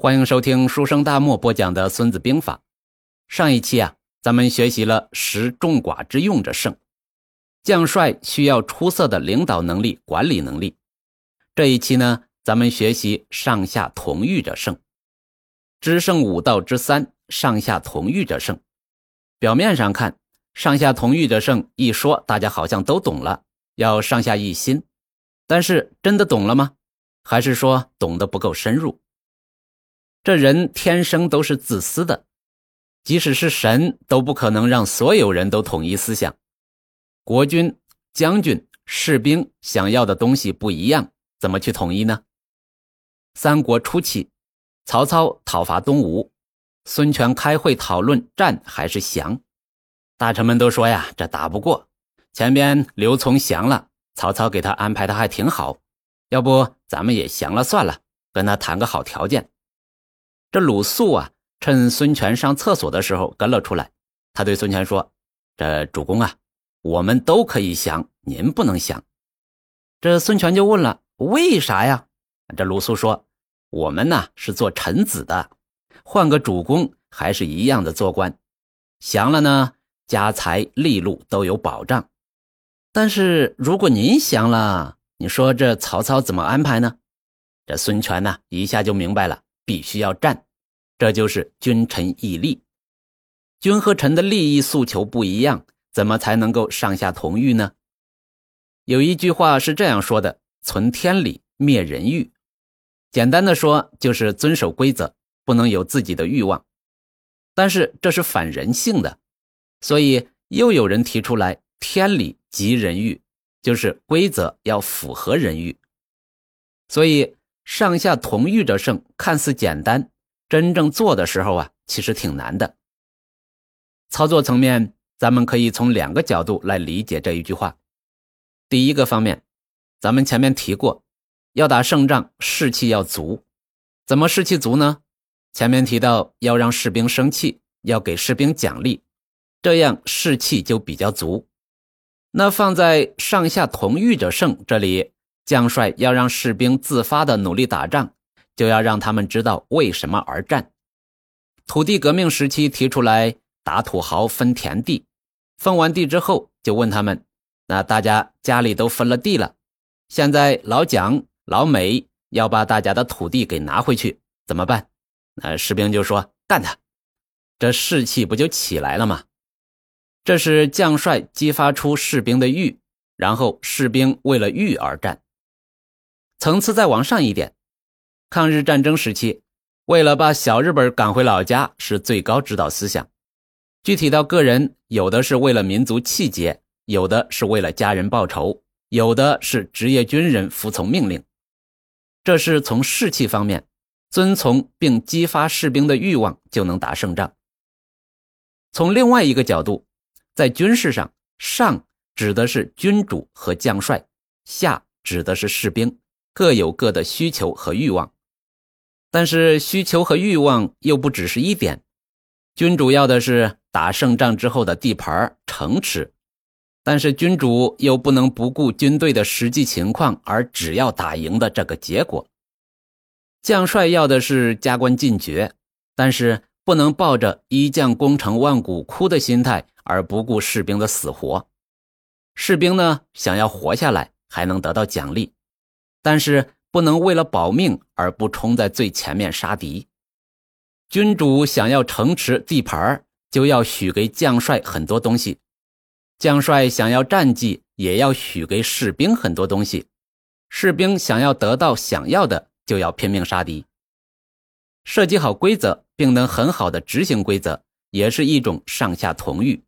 欢迎收听书生大漠播讲的《孙子兵法》。上一期啊，咱们学习了“识众寡之用者胜”，将帅需要出色的领导能力、管理能力。这一期呢，咱们学习“上下同欲者胜”，知胜五道之三，上下同欲者胜。表面上看，“上下同欲者胜”一说，大家好像都懂了，要上下一心。但是真的懂了吗？还是说懂得不够深入？这人天生都是自私的，即使是神都不可能让所有人都统一思想。国君、将军、士兵想要的东西不一样，怎么去统一呢？三国初期，曹操讨伐东吴，孙权开会讨论战还是降，大臣们都说呀，这打不过，前边刘琮降了，曹操给他安排的还挺好，要不咱们也降了算了，跟他谈个好条件。这鲁肃啊，趁孙权上厕所的时候跟了出来。他对孙权说：“这主公啊，我们都可以降，您不能降。”这孙权就问了：“为啥呀？”这鲁肃说：“我们呢是做臣子的，换个主公还是一样的做官，降了呢，家财利禄都有保障。但是如果您降了，你说这曹操怎么安排呢？”这孙权呢一下就明白了。必须要战，这就是君臣义利。君和臣的利益诉求不一样，怎么才能够上下同欲呢？有一句话是这样说的：“存天理，灭人欲。”简单的说，就是遵守规则，不能有自己的欲望。但是这是反人性的，所以又有人提出来：“天理即人欲”，就是规则要符合人欲。所以。上下同欲者胜，看似简单，真正做的时候啊，其实挺难的。操作层面，咱们可以从两个角度来理解这一句话。第一个方面，咱们前面提过，要打胜仗，士气要足。怎么士气足呢？前面提到要让士兵生气，要给士兵奖励，这样士气就比较足。那放在上下同欲者胜这里。将帅要让士兵自发的努力打仗，就要让他们知道为什么而战。土地革命时期提出来打土豪分田地，分完地之后就问他们：那大家家里都分了地了，现在老蒋、老美要把大家的土地给拿回去，怎么办？那士兵就说：干他！这士气不就起来了吗？这是将帅激发出士兵的欲，然后士兵为了欲而战。层次再往上一点，抗日战争时期，为了把小日本赶回老家是最高指导思想。具体到个人，有的是为了民族气节，有的是为了家人报仇，有的是职业军人服从命令。这是从士气方面，遵从并激发士兵的欲望就能打胜仗。从另外一个角度，在军事上，上指的是君主和将帅，下指的是士兵。各有各的需求和欲望，但是需求和欲望又不只是一点。君主要的是打胜仗之后的地盘城池，但是君主又不能不顾军队的实际情况而只要打赢的这个结果。将帅要的是加官进爵，但是不能抱着一将功成万骨枯的心态而不顾士兵的死活。士兵呢，想要活下来，还能得到奖励。但是不能为了保命而不冲在最前面杀敌。君主想要城池地盘就要许给将帅很多东西；将帅想要战绩，也要许给士兵很多东西。士兵想要得到想要的，就要拼命杀敌。设计好规则，并能很好的执行规则，也是一种上下同欲。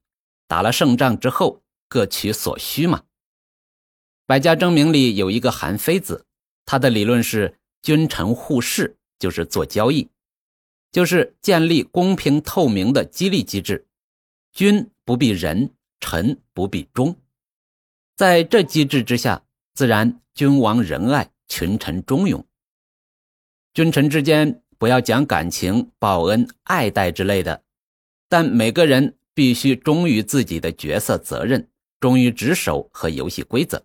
打了胜仗之后，各取所需嘛。百家争鸣里有一个韩非子，他的理论是君臣互市，就是做交易，就是建立公平透明的激励机制。君不必仁，臣不必忠，在这机制之下，自然君王仁爱，群臣忠勇。君臣之间不要讲感情、报恩、爱戴之类的，但每个人必须忠于自己的角色责任，忠于职守和游戏规则。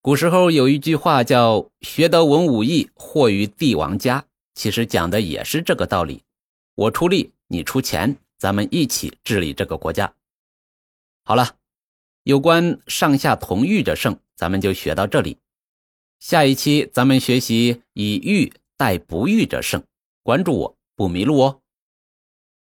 古时候有一句话叫“学得文武艺，祸于帝王家”，其实讲的也是这个道理。我出力，你出钱，咱们一起治理这个国家。好了，有关上下同欲者胜，咱们就学到这里。下一期咱们学习以欲待不欲者胜，关注我不迷路哦。